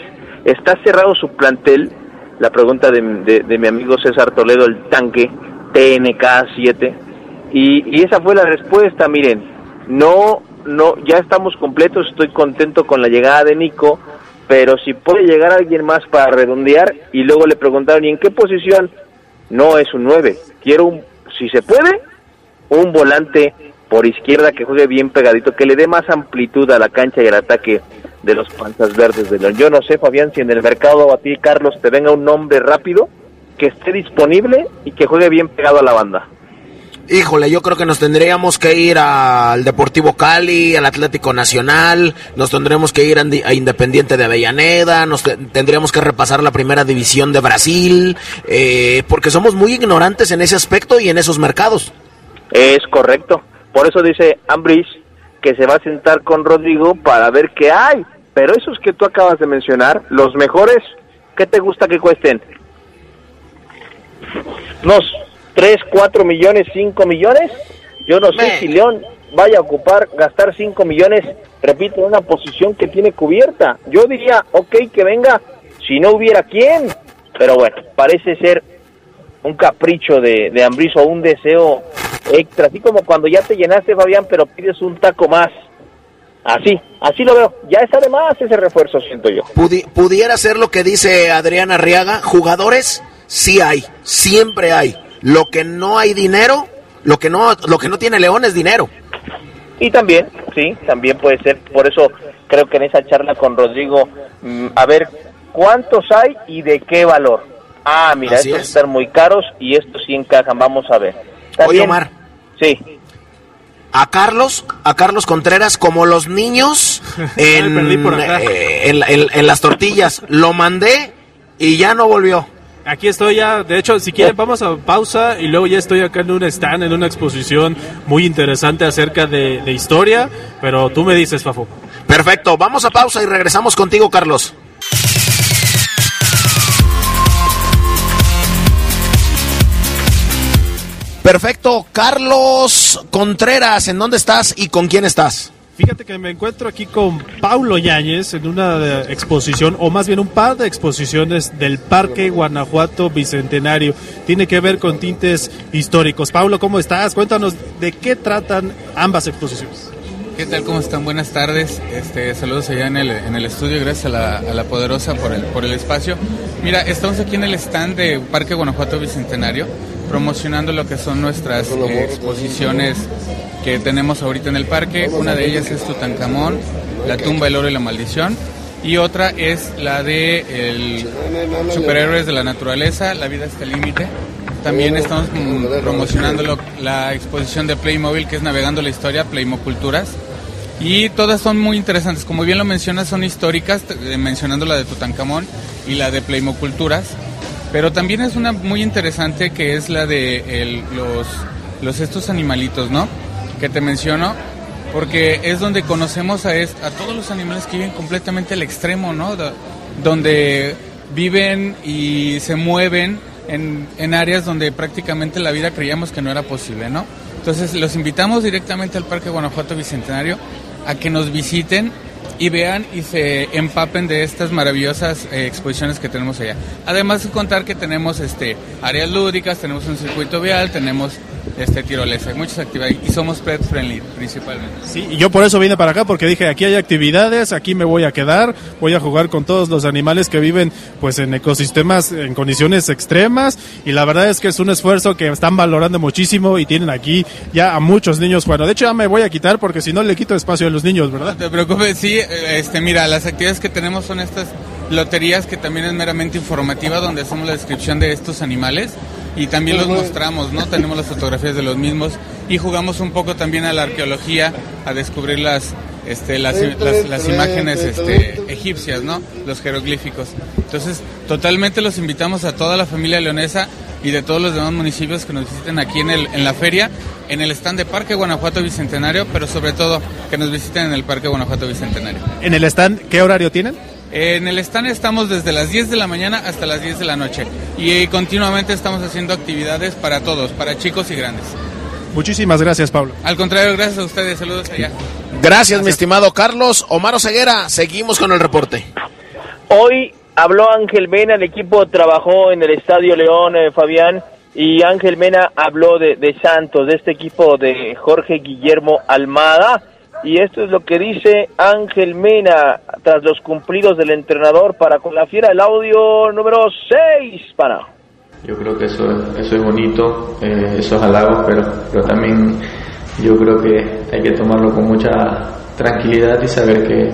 ¿está cerrado su plantel? La pregunta de, de- mi amigo César Toledo, el tanque, TNK 7. Y, y esa fue la respuesta, miren, no, no, ya estamos completos, estoy contento con la llegada de Nico, pero si puede llegar alguien más para redondear, y luego le preguntaron, ¿y en qué posición? No es un 9, quiero un, si se puede, un volante por izquierda que juegue bien pegadito, que le dé más amplitud a la cancha y al ataque de los panzas verdes de León. Yo no sé, Fabián, si en el mercado a ti, Carlos, te venga un nombre rápido, que esté disponible y que juegue bien pegado a la banda. Híjole, yo creo que nos tendríamos que ir al Deportivo Cali, al Atlético Nacional, nos tendremos que ir a Independiente de Avellaneda, nos te- tendríamos que repasar la primera división de Brasil, eh, porque somos muy ignorantes en ese aspecto y en esos mercados. Es correcto. Por eso dice Ambris que se va a sentar con Rodrigo para ver qué hay. Pero esos que tú acabas de mencionar, los mejores, ¿qué te gusta que cuesten? ¿Unos 3, 4 millones, 5 millones? Yo no sé si León vaya a ocupar, gastar 5 millones, repito, en una posición que tiene cubierta. Yo diría, ok, que venga, si no hubiera quién. Pero bueno, parece ser un capricho de, de Ambriz o un deseo extra, así como cuando ya te llenaste, Fabián, pero pides un taco más. Así, así lo veo. Ya está de más ese refuerzo, siento yo. Pudi- pudiera ser lo que dice Adrián Arriaga, jugadores sí hay, siempre hay. Lo que no hay dinero, lo que no, lo que no tiene León es dinero. Y también, sí, también puede ser. Por eso creo que en esa charla con Rodrigo, mm, a ver cuántos hay y de qué valor. Ah, mira, Así estos es. están muy caros y estos sí encajan. Vamos a ver. Oye, También- Omar, Sí. A Carlos, a Carlos Contreras, como los niños (laughs) en, eh, en, en- en las tortillas. Lo mandé y ya no volvió. Aquí estoy ya, de hecho, si quieren vamos a pausa y luego ya estoy acá en un stand, en una exposición muy interesante acerca de, de historia, pero tú me dices, Fafo. Perfecto, vamos a pausa y regresamos contigo, Carlos. Perfecto, Carlos Contreras, ¿en dónde estás y con quién estás? Fíjate que me encuentro aquí con Paulo Yáñez en una eh, exposición, o más bien un par de exposiciones del Parque Guanajuato Bicentenario. Tiene que ver con tintes históricos. Paulo, ¿cómo estás? Cuéntanos de qué tratan ambas exposiciones. ¿Qué tal? ¿Cómo están? Buenas tardes. Este, saludos allá en el, en el estudio. Gracias a la, a la Poderosa por el, por el espacio. Mira, estamos aquí en el stand de Parque Guanajuato Bicentenario promocionando lo que son nuestras eh, exposiciones que tenemos ahorita en el parque. Una de ellas es Tutankamón, La tumba, el oro y la maldición. Y otra es la de el Superhéroes de la Naturaleza, La vida está al límite. También estamos promocionando la exposición de Playmobil, que es Navegando la Historia, Playmoculturas. Y todas son muy interesantes. Como bien lo mencionas, son históricas, eh, mencionando la de Tutankamón y la de Playmoculturas. Pero también es una muy interesante que es la de el- los, los estos animalitos, ¿no? Que te menciono, porque es donde conocemos a, es- a todos los animales que viven completamente al extremo, ¿no? Do- donde viven y se mueven en, en áreas donde prácticamente la vida creíamos que no era posible, ¿no? Entonces los invitamos directamente al Parque Guanajuato Bicentenario a que nos visiten y vean y se empapen de estas maravillosas eh, exposiciones que tenemos allá. Además de contar que tenemos este áreas lúdicas, tenemos un circuito vial, tenemos este tirolesa, hay muchas actividades y somos pet friendly principalmente. Sí, y yo por eso vine para acá porque dije, aquí hay actividades, aquí me voy a quedar, voy a jugar con todos los animales que viven pues en ecosistemas en condiciones extremas y la verdad es que es un esfuerzo que están valorando muchísimo y tienen aquí ya a muchos niños bueno, de hecho ya me voy a quitar porque si no le quito espacio a los niños, ¿verdad? No te preocupes, sí, este mira, las actividades que tenemos son estas loterías que también es meramente informativa donde hacemos la descripción de estos animales y también los mostramos, ¿no? Tenemos las fotografías de los mismos y jugamos un poco también a la arqueología, a descubrir las este, las, las, imágenes este, egipcias, ¿no? Los jeroglíficos. Entonces, totalmente los invitamos a toda la familia leonesa y de todos los demás municipios que nos visiten aquí en, el, en la feria, en el stand de Parque Guanajuato Bicentenario, pero sobre todo que nos visiten en el Parque Guanajuato Bicentenario. ¿En el stand qué horario tienen? En el stand estamos desde las 10 de la mañana hasta las 10 de la noche y continuamente estamos haciendo actividades para todos, para chicos y grandes. Muchísimas gracias, Pablo. Al contrario, gracias a ustedes. Saludos allá. Gracias, mi estimado Carlos. Omar Ceguera, seguimos con el reporte. Hoy habló Ángel Mena, el equipo trabajó en el Estadio León, eh, Fabián, y Ángel Mena habló de, de Santos, de este equipo de Jorge Guillermo Almada y esto es lo que dice Ángel Mena tras los cumplidos del entrenador para con la fiera, el audio número 6 para. Yo creo que eso, eso es bonito, eh, esos halagos, pero, pero también yo creo que hay que tomarlo con mucha tranquilidad y saber que,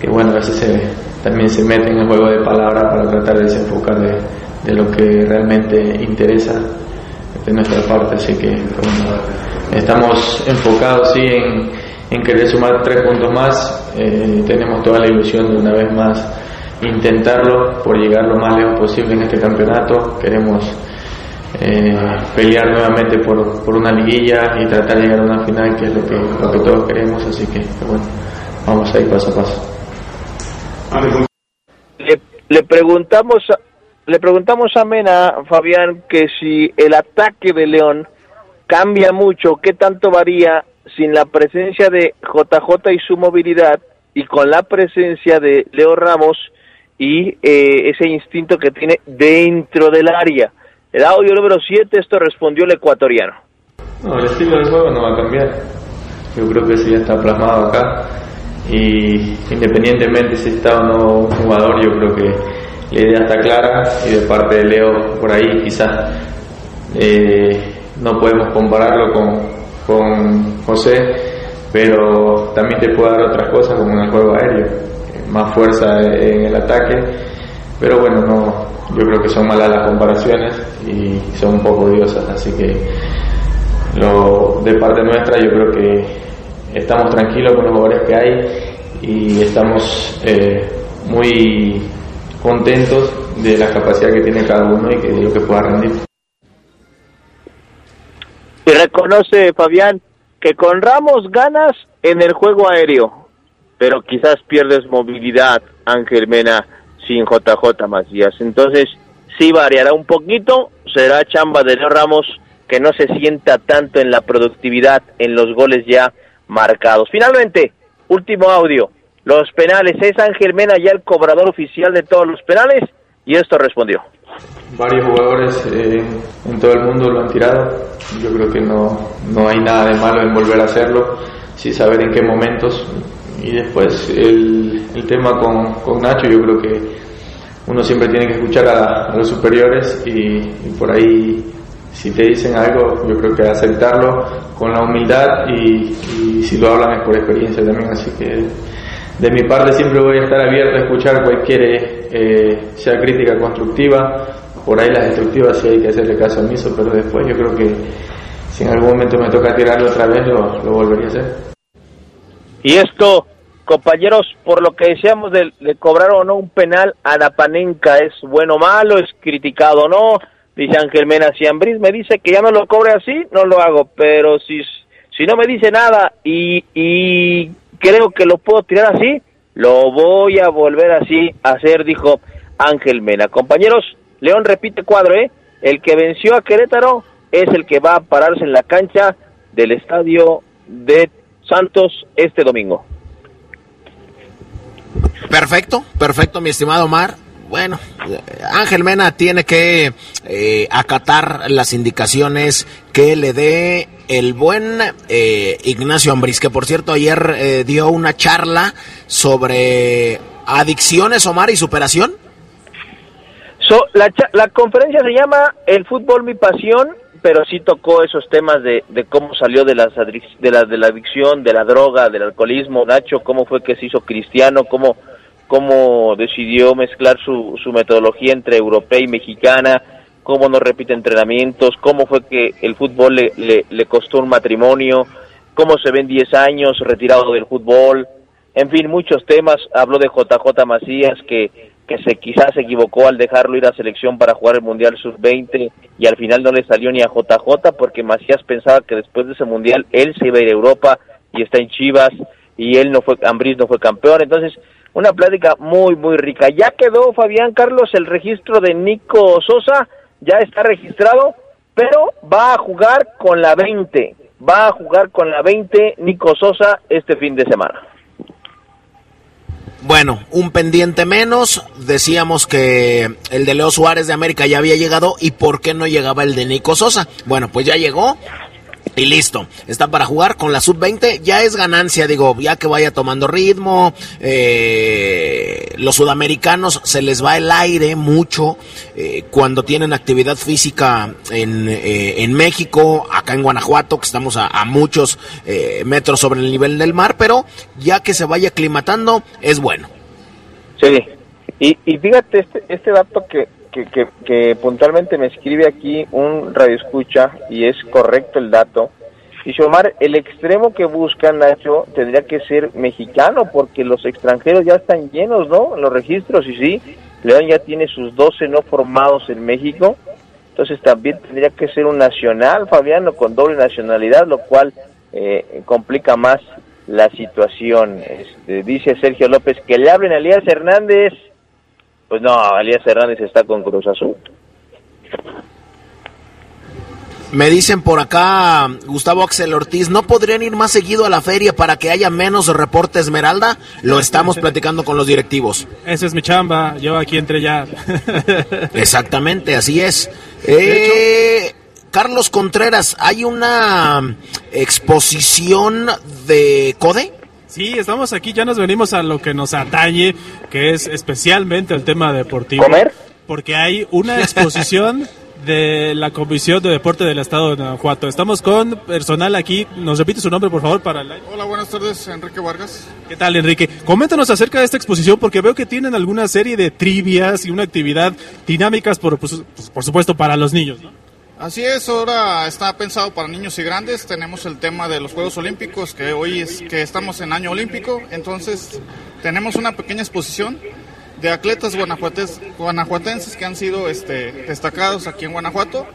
que bueno, a veces se, también se mete en el juego de palabras para tratar de desenfocar de, de lo que realmente interesa de nuestra parte, así que estamos enfocados sí en en querer sumar tres puntos más. Eh, tenemos toda la ilusión de una vez más intentarlo por llegar lo más lejos posible en este campeonato. Queremos eh, pelear nuevamente por, por, una liguilla y tratar de llegar a una final, que es lo que, lo que todos queremos. Así que, bueno, vamos a ir paso a paso. Le, le preguntamos le preguntamos a Mena, Fabián, que si el ataque de León cambia mucho, ¿qué tanto varía sin la presencia de JJ y su movilidad y con la presencia de Leo Ramos y eh, ese instinto que tiene dentro del área. El audio número 7, esto respondió el ecuatoriano. No, el estilo del juego no va a cambiar. Yo creo que eso ya está plasmado acá. Y independientemente si está o no un jugador, yo creo que la idea está clara y de parte de Leo por ahí quizás eh, no podemos compararlo con, con José, pero también te puede dar otras cosas como en el juego aéreo, más fuerza en el ataque, pero bueno, no, yo creo que son malas las comparaciones y son un poco odiosas, así que lo, de parte nuestra yo creo que estamos tranquilos con los jugadores que hay y estamos eh, muy contentos de la capacidad que tiene cada uno y que lo que pueda rendir. Y reconoce Fabián que con Ramos ganas en el juego aéreo, pero quizás pierdes movilidad, Ángel Mena, sin JJ Macías. Entonces, sí variará un poquito, será chamba de Leo Ramos que no se sienta tanto en la productividad, en los goles ya marcados. Finalmente, último audio, los penales. ¿Es Ángel Mena ya el cobrador oficial de todos los penales? Y esto respondió varios jugadores eh, en todo el mundo lo han tirado. Yo creo que no, no hay nada de malo en volver a hacerlo, sin saber en qué momentos. Y después el, el tema con, con, Nacho, yo creo que uno siempre tiene que escuchar a, los superiores y, por ahí si te dicen algo, yo creo que aceptarlo con la humildad y, y si lo hablan es por experiencia también, así que de mi parte siempre voy a estar abierto a escuchar cualquier, eh, sea crítica constructiva, por ahí las destructivas sí hay que hacerle caso omiso, pero después yo creo que si en algún momento me toca tirarlo otra vez, lo, volvería a hacer. Y esto, compañeros, por lo que decíamos de, cobrar o no un penal a la Panenca, ¿es bueno o malo? ¿Es criticado o no? Dice Ángel Mena Ciambris, me dice que ya no lo cobre así, no lo hago, pero si, si no me dice nada y, y creo que lo puedo tirar así, lo voy a volver así a hacer, dijo Ángel Mena. Compañeros, León repite cuadro, ¿eh? El que venció a Querétaro es el que va a pararse en la cancha del estadio de Santos este domingo. Perfecto, perfecto, mi estimado Omar. Bueno, Ángel Mena tiene que eh, acatar las indicaciones que le dé el buen eh, Ignacio Ambris, que por cierto ayer eh, dio una charla sobre adicciones, Omar, y superación. So, la, la conferencia se llama El fútbol mi pasión, pero sí tocó esos temas de, de cómo salió de, las de, la, de la adicción, de la droga, del alcoholismo, Nacho, cómo fue que se hizo cristiano, cómo cómo decidió mezclar su, su metodología entre europea y mexicana, cómo no repite entrenamientos, cómo fue que el fútbol le, le, costó un matrimonio, cómo se ven 10 años retirado del fútbol, en fin, muchos temas. Habló de JJ Macías, que, que se, quizás se equivocó al dejarlo ir a selección para jugar el Mundial Sub-20 y al final no le salió ni a JJ porque Macías pensaba que después de ese Mundial él se iba a ir a Europa y está en Chivas y él no fue, Ambriz no fue campeón. Entonces, una plática muy, muy rica. Ya quedó, Fabián Carlos, el registro de Nico Sosa, ya está registrado, pero va a jugar con la 20. Va a jugar con la 20 Nico Sosa este fin de semana. Bueno, un pendiente menos. Decíamos que el de Leo Suárez de América ya había llegado y por qué no llegaba el de Nico Sosa. Bueno, pues ya llegó y listo, está para jugar con la sub-20, ya es ganancia, digo, ya que vaya tomando ritmo, eh, los sudamericanos se les va el aire mucho eh, cuando tienen actividad física en, eh, en, México, acá en Guanajuato, que estamos a, muchos metros sobre el nivel del mar, pero ya que se vaya aclimatando, es bueno. Sí, y, y fíjate este, este dato que, que, puntualmente me escribe aquí un radio escucha y es correcto el dato. Y Omar, el extremo que buscan, Nacho, tendría que ser mexicano, porque los extranjeros ya están llenos, ¿no? Los registros, y sí, León ya tiene sus 12 no formados en México, entonces también tendría que ser un nacional, Fabiano, con doble nacionalidad, lo cual eh, complica más la situación. Este, dice Sergio López que le hablen a Elías Hernández. Pues no, Elías Hernández está con Cruz Azul. Me dicen por acá, Gustavo Axel Ortiz, ¿no podrían ir más seguido a la feria para que haya menos reporte Esmeralda? Lo estamos platicando con los directivos. Esa es mi chamba, yo aquí entré ya. (laughs) Exactamente, así es. Eh, Carlos Contreras, ¿hay una exposición de CODE? Sí, estamos aquí, ya nos venimos a lo que nos atañe, que es especialmente el tema deportivo. ¿Comer? Porque hay una exposición (laughs) de la Comisión de Deporte del Estado de Guanajuato. Estamos con personal aquí. ¿Nos repite su nombre, por favor, para el... Hola, buenas tardes, Enrique Vargas. ¿Qué tal, Enrique? Coméntanos acerca de esta exposición porque veo que tienen alguna serie de trivias y una actividad dinámicas, por, pues, por supuesto, para los niños, ¿no? Así es, ahora está pensado para niños y grandes. Tenemos el tema de los Juegos Olímpicos, que hoy es que estamos en año olímpico, entonces tenemos una pequeña exposición de atletas guanajuatenses que han sido este, destacados aquí en Guanajuato.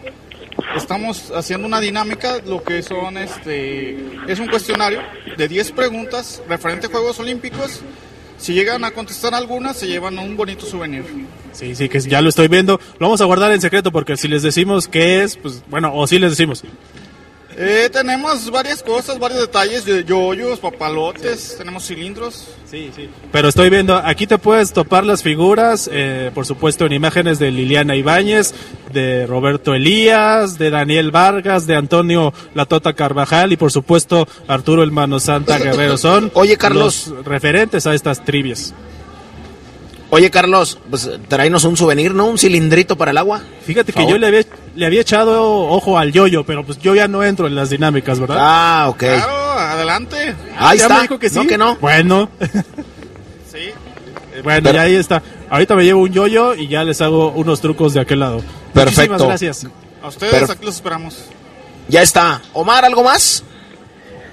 Estamos haciendo una dinámica, lo que son este es un cuestionario de 10 preguntas referente a Juegos Olímpicos. Si llegan a contestar algunas, se llevan un bonito souvenir. Sí, sí, que ya lo estoy viendo. Lo vamos a guardar en secreto porque si les decimos qué es, pues bueno, o si les decimos. Eh, tenemos varias cosas, varios detalles, de yoyos, papalotes, tenemos cilindros. Sí, sí. Pero estoy viendo, aquí te puedes topar las figuras, eh, por supuesto en imágenes de Liliana Ibáñez, de Roberto Elías, de Daniel Vargas, de Antonio Latota Carvajal y por supuesto Arturo El Mano Santa Guerrero. Son (laughs) Oye, Carlos. referentes a estas trivias. Oye, Carlos, pues traenos un souvenir, ¿no? Un cilindrito para el agua. Fíjate que yo le había, le había echado ojo al yoyo, pero pues yo ya no entro en las dinámicas, ¿verdad? Ah, ok. Claro, adelante. Ahí ya está. Me dijo que sí. No, que no. Bueno. sí. (laughs) Bueno, ya ahí está. Ahorita me llevo un yoyo y ya les hago unos trucos de aquel lado. Perfecto. Muchísimas gracias. A ustedes, aquí los esperamos. Ya está. Omar, ¿algo más?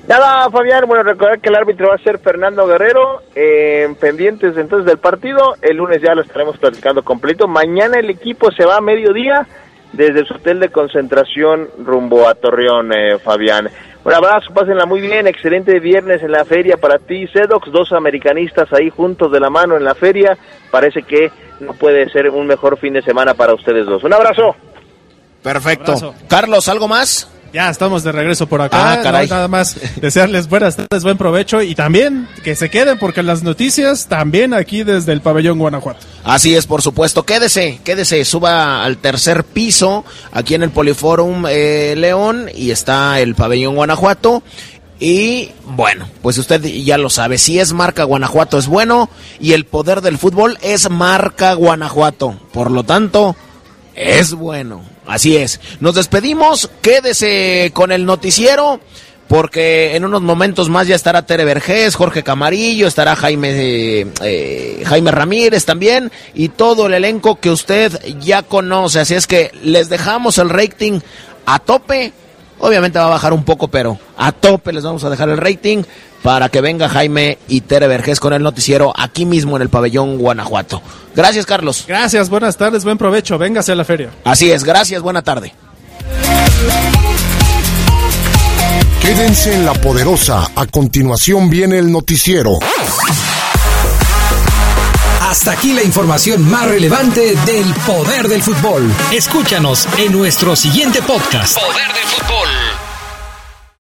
Nada, Fabián, bueno, recordar que el árbitro va a ser Fernando Guerrero, eh, pendientes entonces del partido, el lunes ya lo estaremos platicando completo, mañana el equipo se va a mediodía desde su hotel de concentración rumbo a Torreón, eh, Fabián. Un abrazo, pásenla muy bien, excelente viernes en la feria para ti, Sedox, dos americanistas ahí juntos de la mano en la feria, parece que no puede ser un mejor fin de semana para ustedes dos. Un abrazo. Perfecto. Carlos, ¿algo más? Ya estamos de regreso por acá. Ah, caray. No, nada más desearles buenas tardes, buen provecho y también que se queden porque las noticias también aquí desde el pabellón Guanajuato. Así es, por supuesto. Quédese, quédese, suba al tercer piso aquí en el Poliforum eh, León y está el pabellón Guanajuato. Y bueno, pues usted ya lo sabe, si es marca Guanajuato es bueno y el poder del fútbol es marca Guanajuato. Por lo tanto, es bueno. Así es. Nos despedimos, quédese con el noticiero porque en unos momentos más ya estará Tere Vergés, Jorge Camarillo, estará Jaime, eh, eh, Jaime Ramírez también y todo el elenco que usted ya conoce. Así es que les dejamos el rating a tope. Obviamente va a bajar un poco, pero a tope les vamos a dejar el rating para que venga Jaime y Tere Vergés con el noticiero aquí mismo en el pabellón Guanajuato. Gracias, Carlos. Gracias, buenas tardes, buen provecho. Véngase a la feria. Así es, gracias, buena tarde. Quédense en la poderosa. A continuación viene el noticiero. Hasta aquí la información más relevante del poder del fútbol. Escúchanos en nuestro siguiente podcast. Poder del fútbol.